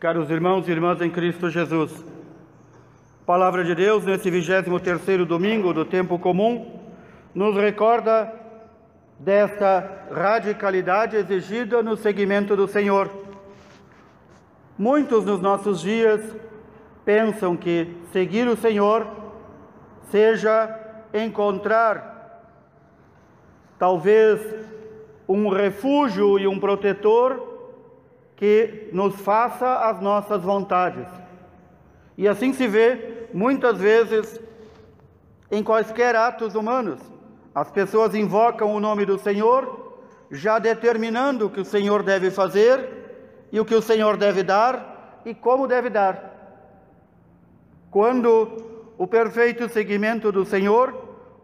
Caros irmãos e irmãs em Cristo Jesus, Palavra de Deus nesse 23º domingo do tempo comum nos recorda desta radicalidade exigida no seguimento do Senhor. Muitos nos nossos dias pensam que seguir o Senhor seja encontrar talvez um refúgio e um protetor que nos faça as nossas vontades. E assim se vê muitas vezes em quaisquer atos humanos. As pessoas invocam o nome do Senhor, já determinando o que o Senhor deve fazer e o que o Senhor deve dar e como deve dar. Quando o perfeito seguimento do Senhor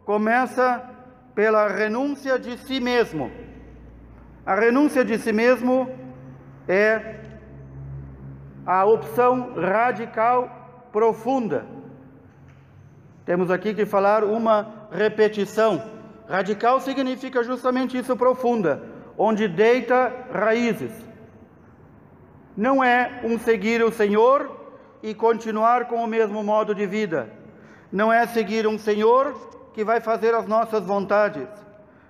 começa pela renúncia de si mesmo. A renúncia de si mesmo é a opção radical profunda. Temos aqui que falar uma repetição. Radical significa justamente isso profunda, onde deita raízes. Não é um seguir o Senhor e continuar com o mesmo modo de vida. Não é seguir um Senhor que vai fazer as nossas vontades.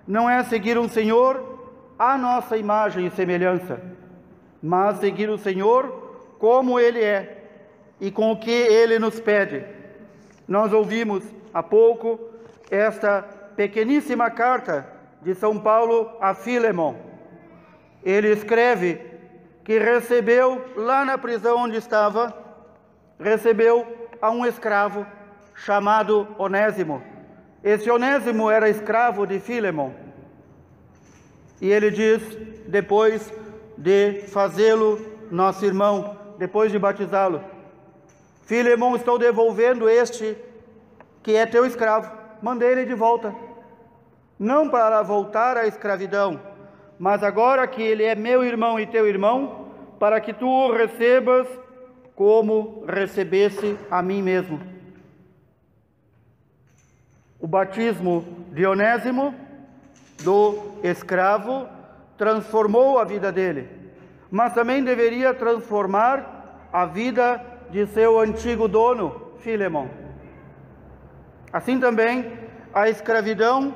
Não é seguir um Senhor à nossa imagem e semelhança mas seguir o Senhor como Ele é e com o que Ele nos pede. Nós ouvimos há pouco esta pequeníssima carta de São Paulo a Filemon. Ele escreve que recebeu lá na prisão onde estava, recebeu a um escravo chamado Onésimo. Esse Onésimo era escravo de Filemon. E ele diz depois de fazê-lo nosso irmão, depois de batizá-lo. Filemão, estou devolvendo este que é teu escravo. Mandei ele de volta. Não para voltar à escravidão, mas agora que ele é meu irmão e teu irmão, para que tu o recebas como recebesse a mim mesmo. O batismo de Onésimo, do escravo, transformou a vida dele, mas também deveria transformar a vida de seu antigo dono, Filemon. Assim também a escravidão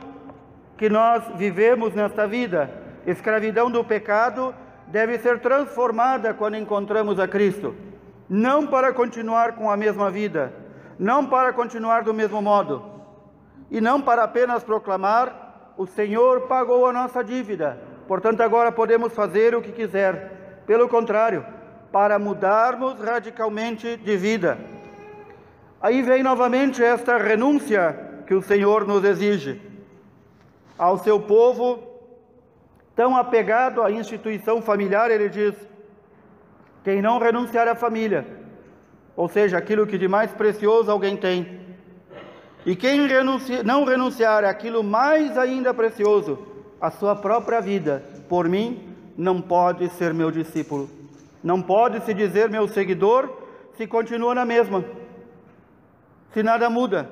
que nós vivemos nesta vida, escravidão do pecado, deve ser transformada quando encontramos a Cristo, não para continuar com a mesma vida, não para continuar do mesmo modo, e não para apenas proclamar: o Senhor pagou a nossa dívida, Portanto, agora podemos fazer o que quiser. Pelo contrário, para mudarmos radicalmente de vida. Aí vem novamente esta renúncia que o Senhor nos exige ao seu povo tão apegado à instituição familiar, ele diz: quem não renunciar à família, ou seja, aquilo que de mais precioso alguém tem, e quem não renunciar àquilo mais ainda precioso, a sua própria vida por mim, não pode ser meu discípulo. Não pode se dizer meu seguidor se continua na mesma. Se nada muda.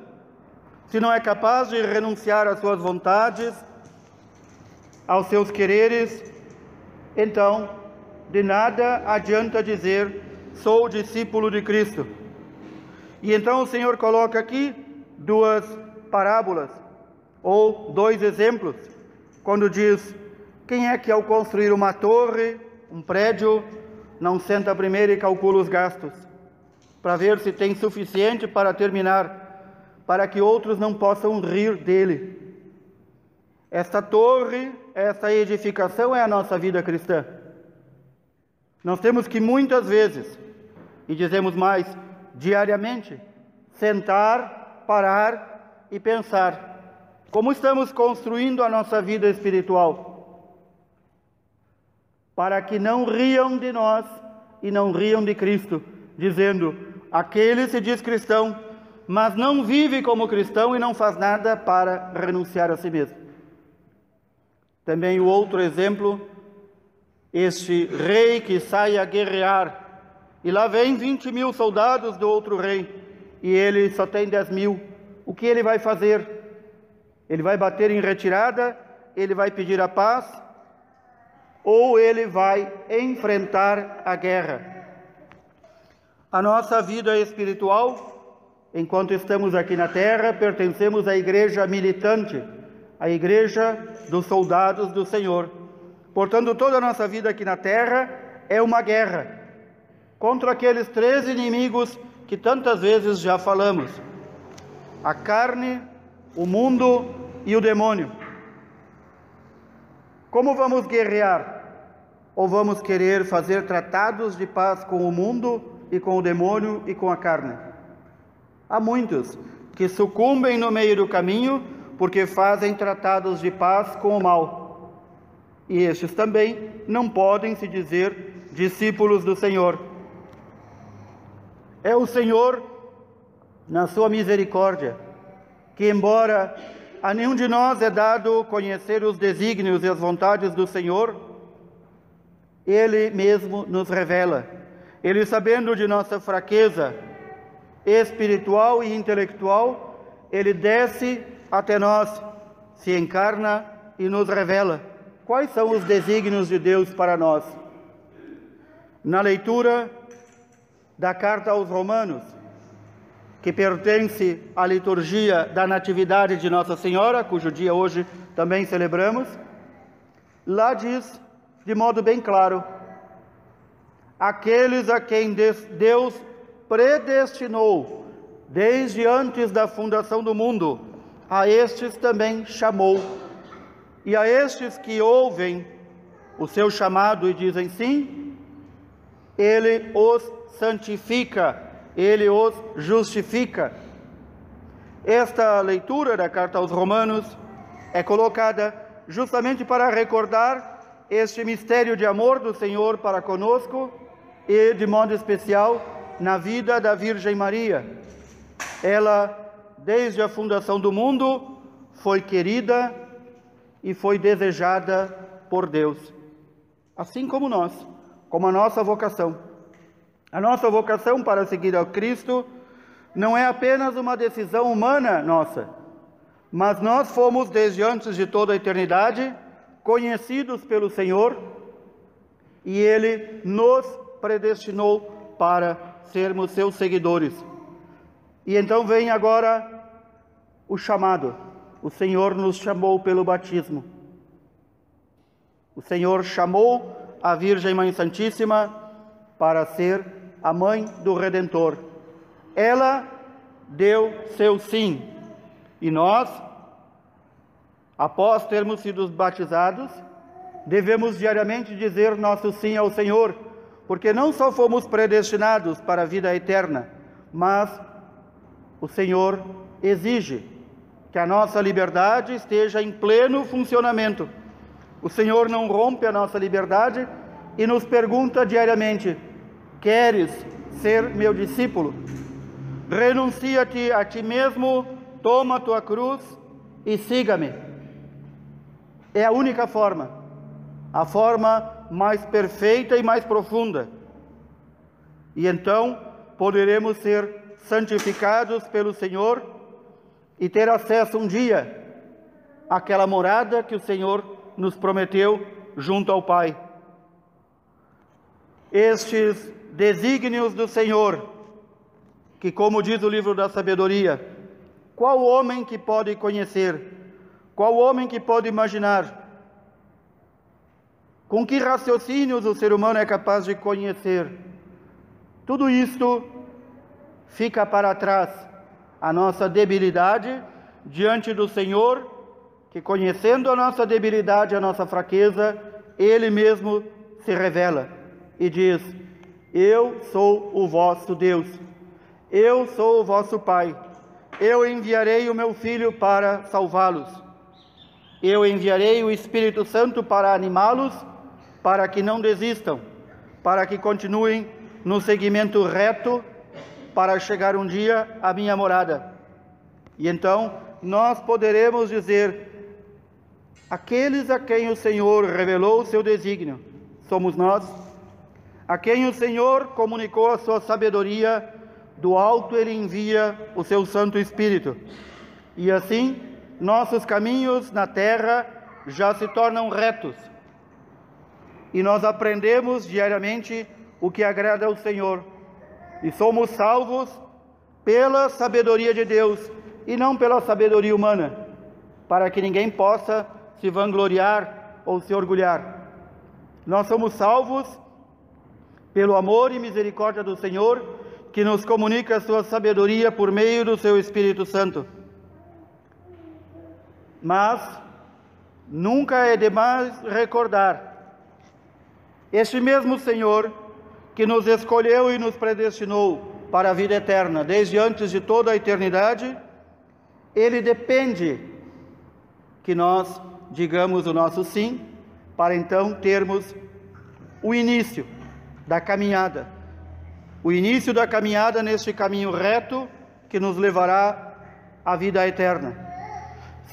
Se não é capaz de renunciar às suas vontades, aos seus quereres, então de nada adianta dizer sou discípulo de Cristo. E então o Senhor coloca aqui duas parábolas ou dois exemplos quando diz: Quem é que ao construir uma torre, um prédio, não senta primeiro e calcula os gastos, para ver se tem suficiente para terminar, para que outros não possam rir dele? Esta torre, esta edificação é a nossa vida cristã. Nós temos que muitas vezes, e dizemos mais, diariamente, sentar, parar e pensar como estamos construindo a nossa vida espiritual? Para que não riam de nós e não riam de Cristo, dizendo: aquele se diz cristão, mas não vive como cristão e não faz nada para renunciar a si mesmo. Também o outro exemplo, este rei que sai a guerrear, e lá vem 20 mil soldados do outro rei, e ele só tem 10 mil. O que ele vai fazer? Ele vai bater em retirada, ele vai pedir a paz, ou ele vai enfrentar a guerra. A nossa vida espiritual, enquanto estamos aqui na terra, pertencemos à igreja militante, à igreja dos soldados do Senhor. Portanto, toda a nossa vida aqui na terra é uma guerra contra aqueles três inimigos que tantas vezes já falamos: a carne, o mundo e o demônio. Como vamos guerrear? Ou vamos querer fazer tratados de paz com o mundo e com o demônio e com a carne? Há muitos que sucumbem no meio do caminho porque fazem tratados de paz com o mal. E estes também não podem se dizer discípulos do Senhor. É o Senhor, na sua misericórdia, que, embora a nenhum de nós é dado conhecer os desígnios e as vontades do Senhor, Ele mesmo nos revela. Ele, sabendo de nossa fraqueza espiritual e intelectual, Ele desce até nós, se encarna e nos revela quais são os desígnios de Deus para nós. Na leitura da carta aos Romanos, que pertence à liturgia da Natividade de Nossa Senhora, cujo dia hoje também celebramos, lá diz de modo bem claro: aqueles a quem Deus predestinou desde antes da fundação do mundo, a estes também chamou. E a estes que ouvem o seu chamado e dizem sim, ele os santifica ele os justifica. Esta leitura da carta aos Romanos é colocada justamente para recordar este mistério de amor do Senhor para conosco e, de modo especial, na vida da Virgem Maria. Ela, desde a fundação do mundo, foi querida e foi desejada por Deus, assim como nós, como a nossa vocação. A nossa vocação para seguir ao Cristo não é apenas uma decisão humana nossa, mas nós fomos, desde antes de toda a eternidade, conhecidos pelo Senhor e Ele nos predestinou para sermos seus seguidores. E então vem agora o chamado. O Senhor nos chamou pelo batismo. O Senhor chamou a Virgem Mãe Santíssima para ser a mãe do Redentor. Ela deu seu sim. E nós, após termos sido batizados, devemos diariamente dizer nosso sim ao Senhor, porque não só fomos predestinados para a vida eterna, mas o Senhor exige que a nossa liberdade esteja em pleno funcionamento. O Senhor não rompe a nossa liberdade e nos pergunta diariamente: Queres ser meu discípulo? Renuncia-te a ti mesmo, toma tua cruz e siga-me. É a única forma, a forma mais perfeita e mais profunda. E então poderemos ser santificados pelo Senhor e ter acesso um dia àquela morada que o Senhor nos prometeu junto ao Pai. Estes desígnios do Senhor, que, como diz o livro da sabedoria, qual homem que pode conhecer? Qual homem que pode imaginar? Com que raciocínios o ser humano é capaz de conhecer? Tudo isto fica para trás. A nossa debilidade diante do Senhor, que conhecendo a nossa debilidade, a nossa fraqueza, Ele mesmo se revela e diz: eu sou o vosso Deus, eu sou o vosso Pai, eu enviarei o meu Filho para salvá-los, eu enviarei o Espírito Santo para animá-los, para que não desistam, para que continuem no seguimento reto, para chegar um dia à minha morada. E então nós poderemos dizer: aqueles a quem o Senhor revelou o seu desígnio, somos nós a quem o Senhor comunicou a sua sabedoria, do alto ele envia o seu Santo Espírito. E assim, nossos caminhos na terra já se tornam retos. E nós aprendemos diariamente o que agrada ao Senhor. E somos salvos pela sabedoria de Deus e não pela sabedoria humana, para que ninguém possa se vangloriar ou se orgulhar. Nós somos salvos pelo amor e misericórdia do Senhor, que nos comunica a sua sabedoria por meio do seu Espírito Santo. Mas nunca é demais recordar este mesmo Senhor que nos escolheu e nos predestinou para a vida eterna, desde antes de toda a eternidade, ele depende que nós digamos o nosso sim, para então termos o início da caminhada. O início da caminhada neste caminho reto que nos levará à vida eterna.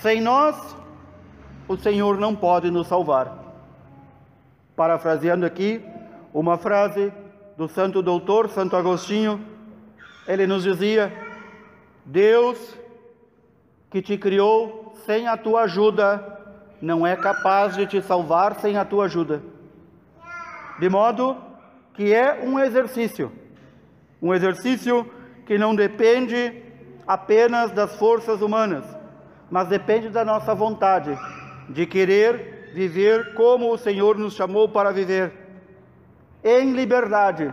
Sem nós, o Senhor não pode nos salvar. Parafraseando aqui uma frase do santo doutor Santo Agostinho, ele nos dizia: Deus que te criou sem a tua ajuda, não é capaz de te salvar sem a tua ajuda. De modo que é um exercício, um exercício que não depende apenas das forças humanas, mas depende da nossa vontade de querer viver como o Senhor nos chamou para viver, em liberdade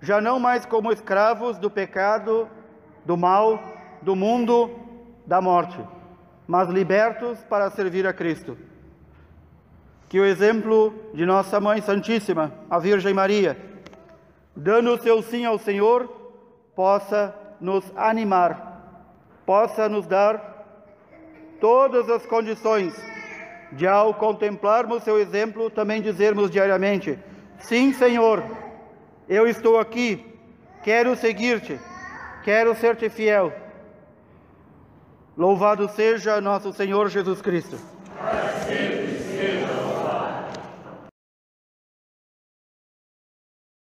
já não mais como escravos do pecado, do mal, do mundo, da morte, mas libertos para servir a Cristo. Que o exemplo de nossa Mãe Santíssima, a Virgem Maria, dando o seu sim ao Senhor, possa nos animar, possa nos dar todas as condições de, ao contemplarmos seu exemplo, também dizermos diariamente: Sim, Senhor eu estou aqui, quero seguir-te, quero ser-te fiel. Louvado seja nosso Senhor Jesus Cristo.